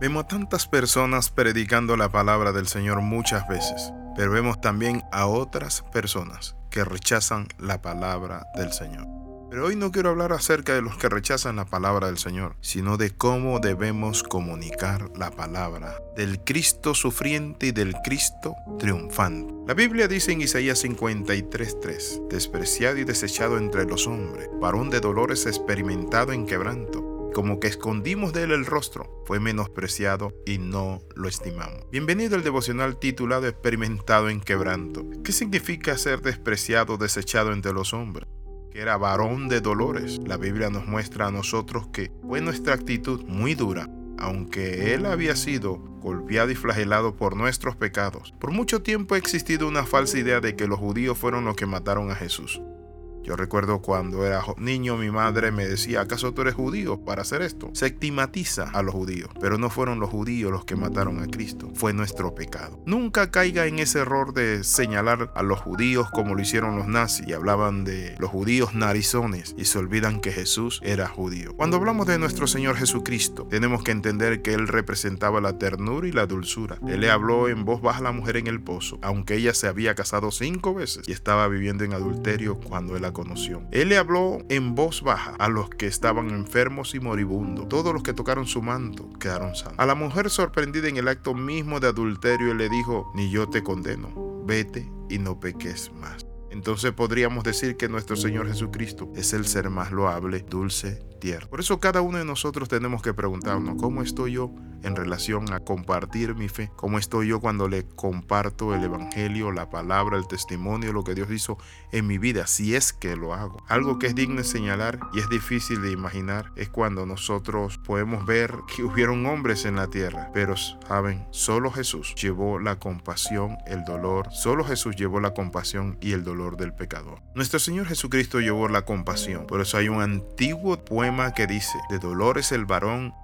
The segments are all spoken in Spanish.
Vemos a tantas personas predicando la palabra del Señor muchas veces, pero vemos también a otras personas que rechazan la palabra del Señor. Pero hoy no quiero hablar acerca de los que rechazan la palabra del Señor, sino de cómo debemos comunicar la palabra del Cristo sufriente y del Cristo triunfante. La Biblia dice en Isaías 53:3, despreciado y desechado entre los hombres, varón de dolores experimentado en quebranto como que escondimos de él el rostro, fue menospreciado y no lo estimamos. Bienvenido al devocional titulado Experimentado en quebranto. ¿Qué significa ser despreciado, desechado entre los hombres? Que era varón de dolores. La Biblia nos muestra a nosotros que fue nuestra actitud muy dura, aunque él había sido golpeado y flagelado por nuestros pecados. Por mucho tiempo ha existido una falsa idea de que los judíos fueron los que mataron a Jesús. Yo recuerdo cuando era niño mi madre me decía, ¿acaso tú eres judío para hacer esto? Se estigmatiza a los judíos, pero no fueron los judíos los que mataron a Cristo, fue nuestro pecado. Nunca caiga en ese error de señalar a los judíos como lo hicieron los nazis y hablaban de los judíos narizones y se olvidan que Jesús era judío. Cuando hablamos de nuestro Señor Jesucristo, tenemos que entender que Él representaba la ternura y la dulzura. Él le habló en voz baja a la mujer en el pozo, aunque ella se había casado cinco veces y estaba viviendo en adulterio cuando él conoció. Él le habló en voz baja a los que estaban enfermos y moribundos. Todos los que tocaron su manto quedaron sanos. A la mujer sorprendida en el acto mismo de adulterio, él le dijo, ni yo te condeno, vete y no peques más. Entonces podríamos decir que nuestro Señor Jesucristo es el ser más loable, dulce, tierno. Por eso cada uno de nosotros tenemos que preguntarnos, ¿cómo estoy yo en relación a compartir mi fe? ¿Cómo estoy yo cuando le comparto el Evangelio, la palabra, el testimonio, lo que Dios hizo en mi vida? Si es que lo hago. Algo que es digno de señalar y es difícil de imaginar es cuando nosotros podemos ver que hubieron hombres en la tierra, pero saben, solo Jesús llevó la compasión, el dolor, solo Jesús llevó la compasión y el dolor del pecador. Nuestro Señor Jesucristo llevó la compasión, por eso hay un antiguo poema que dice, de dolores el varón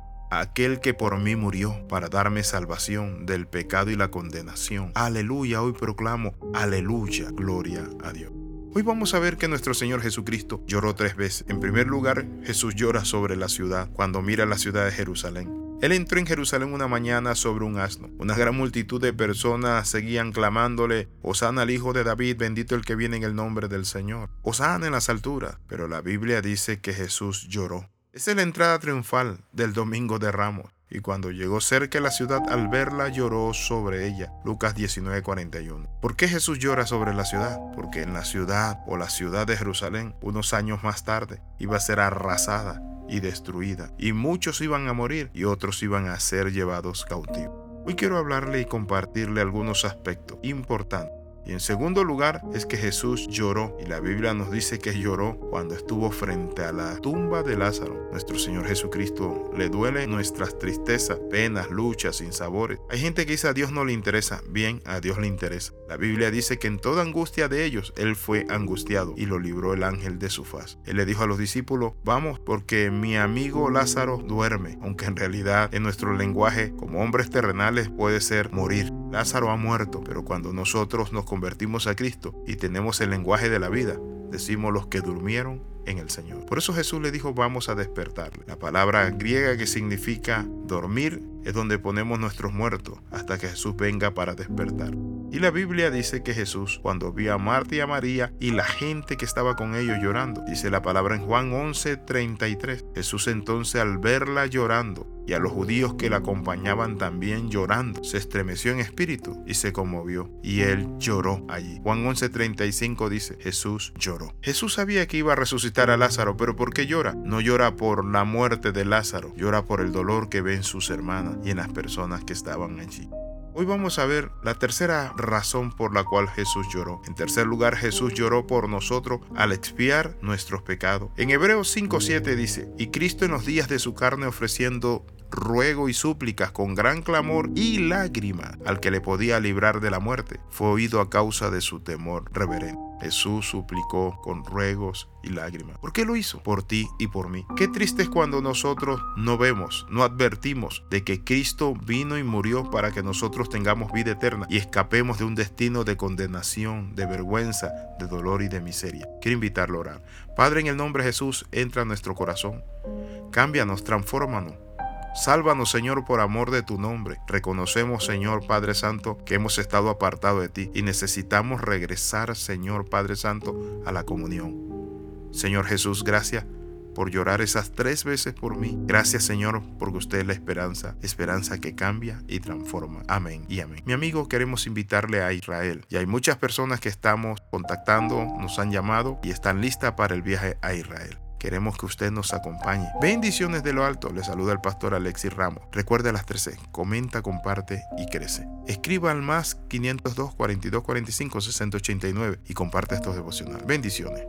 aquel que por mí murió para darme salvación del pecado y la condenación. Aleluya, hoy proclamo, aleluya, gloria a Dios. Hoy vamos a ver que nuestro Señor Jesucristo lloró tres veces. En primer lugar, Jesús llora sobre la ciudad cuando mira la ciudad de Jerusalén. Él entró en Jerusalén una mañana sobre un asno. Una gran multitud de personas seguían clamándole, Osana al Hijo de David, bendito el que viene en el nombre del Señor. Osana en las alturas. Pero la Biblia dice que Jesús lloró. Es la entrada triunfal del Domingo de Ramos. Y cuando llegó cerca la ciudad, al verla lloró sobre ella. Lucas 19:41. ¿Por qué Jesús llora sobre la ciudad? Porque en la ciudad o la ciudad de Jerusalén, unos años más tarde, iba a ser arrasada y destruida. Y muchos iban a morir y otros iban a ser llevados cautivos. Hoy quiero hablarle y compartirle algunos aspectos importantes y en segundo lugar es que Jesús lloró y la Biblia nos dice que lloró cuando estuvo frente a la tumba de Lázaro. Nuestro Señor Jesucristo le duele nuestras tristezas, penas, luchas, sinsabores. Hay gente que dice a Dios no le interesa. Bien, a Dios le interesa. La Biblia dice que en toda angustia de ellos Él fue angustiado y lo libró el ángel de su faz. Él le dijo a los discípulos, vamos porque mi amigo Lázaro duerme, aunque en realidad en nuestro lenguaje como hombres terrenales puede ser morir. Lázaro ha muerto, pero cuando nosotros nos convertimos a Cristo y tenemos el lenguaje de la vida, decimos los que durmieron en el Señor. Por eso Jesús le dijo, vamos a despertarle. La palabra griega que significa dormir es donde ponemos nuestros muertos hasta que Jesús venga para despertar. Y la Biblia dice que Jesús, cuando vio a Marta y a María y la gente que estaba con ellos llorando, dice la palabra en Juan 11:33, Jesús entonces al verla llorando y a los judíos que la acompañaban también llorando, se estremeció en espíritu y se conmovió, y él lloró allí. Juan 11:35 dice, Jesús lloró. Jesús sabía que iba a resucitar a Lázaro, pero ¿por qué llora? No llora por la muerte de Lázaro, llora por el dolor que ve en sus hermanas y en las personas que estaban allí. Hoy vamos a ver la tercera razón por la cual Jesús lloró. En tercer lugar, Jesús lloró por nosotros al expiar nuestros pecados. En Hebreos 5:7 dice, y Cristo en los días de su carne ofreciendo ruego y súplicas con gran clamor y lágrima al que le podía librar de la muerte, fue oído a causa de su temor reverente. Jesús suplicó con ruegos y lágrimas. ¿Por qué lo hizo? Por ti y por mí. Qué triste es cuando nosotros no vemos, no advertimos de que Cristo vino y murió para que nosotros tengamos vida eterna y escapemos de un destino de condenación, de vergüenza, de dolor y de miseria. Quiero invitarlo a orar. Padre, en el nombre de Jesús, entra a nuestro corazón. Cámbianos, transfórmanos Sálvanos, Señor, por amor de tu nombre. Reconocemos, Señor Padre Santo, que hemos estado apartados de ti y necesitamos regresar, Señor Padre Santo, a la comunión. Señor Jesús, gracias por llorar esas tres veces por mí. Gracias Señor porque usted es la esperanza, esperanza que cambia y transforma. Amén y amén. Mi amigo, queremos invitarle a Israel y hay muchas personas que estamos contactando, nos han llamado y están listas para el viaje a Israel. Queremos que usted nos acompañe. Bendiciones de lo alto. Le saluda el pastor Alexis Ramos. Recuerde las 13. Comenta, comparte y crece. Escriba al más 502 42 45 689 y comparte estos devocionales. Bendiciones.